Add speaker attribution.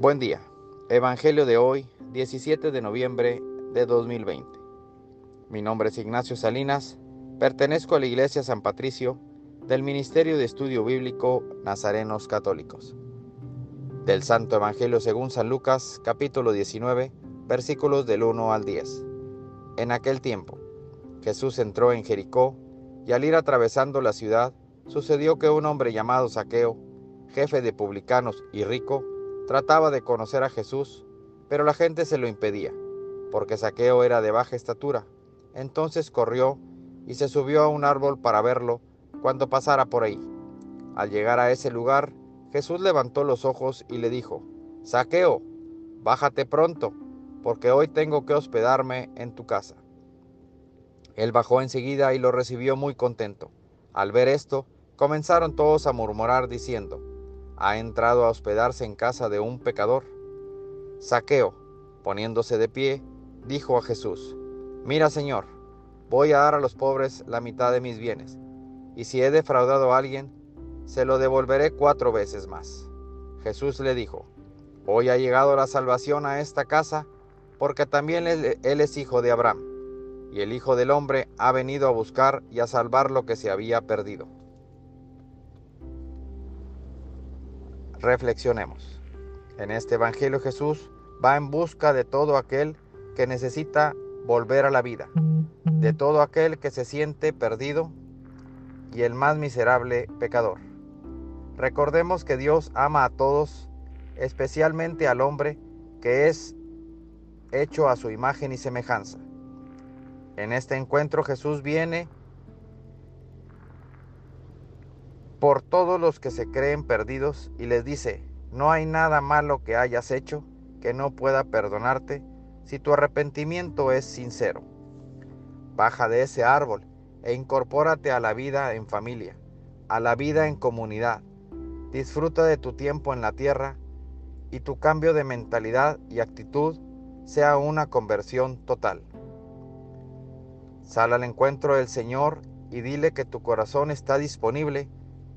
Speaker 1: Buen día. Evangelio de hoy, 17 de noviembre de 2020. Mi nombre es Ignacio Salinas, pertenezco a la Iglesia San Patricio del Ministerio de Estudio Bíblico Nazarenos Católicos. Del Santo Evangelio según San Lucas, capítulo 19, versículos del 1 al 10. En aquel tiempo, Jesús entró en Jericó y al ir atravesando la ciudad, sucedió que un hombre llamado Saqueo, jefe de publicanos y rico, Trataba de conocer a Jesús, pero la gente se lo impedía, porque Saqueo era de baja estatura. Entonces corrió y se subió a un árbol para verlo cuando pasara por ahí. Al llegar a ese lugar, Jesús levantó los ojos y le dijo, Saqueo, bájate pronto, porque hoy tengo que hospedarme en tu casa. Él bajó enseguida y lo recibió muy contento. Al ver esto, comenzaron todos a murmurar diciendo, ha entrado a hospedarse en casa de un pecador. Saqueo, poniéndose de pie, dijo a Jesús, Mira Señor, voy a dar a los pobres la mitad de mis bienes, y si he defraudado a alguien, se lo devolveré cuatro veces más. Jesús le dijo, Hoy ha llegado la salvación a esta casa, porque también él, es hijo de Abraham, y el Hijo del Hombre ha venido a buscar y a salvar lo que se había perdido. Reflexionemos. En este Evangelio Jesús va en busca de todo aquel que necesita volver a la vida, de todo aquel que se siente perdido y el más miserable pecador. Recordemos que Dios ama a todos, especialmente al hombre que es hecho a su imagen y semejanza. En este encuentro Jesús viene por todos los que se creen perdidos y les dice, no hay nada malo que hayas hecho que no pueda perdonarte si tu arrepentimiento es sincero. Baja de ese árbol e incorpórate a la vida en familia, a la vida en comunidad. Disfruta de tu tiempo en la tierra y tu cambio de mentalidad y actitud sea una conversión total. Sal al encuentro del Señor y dile que tu corazón está disponible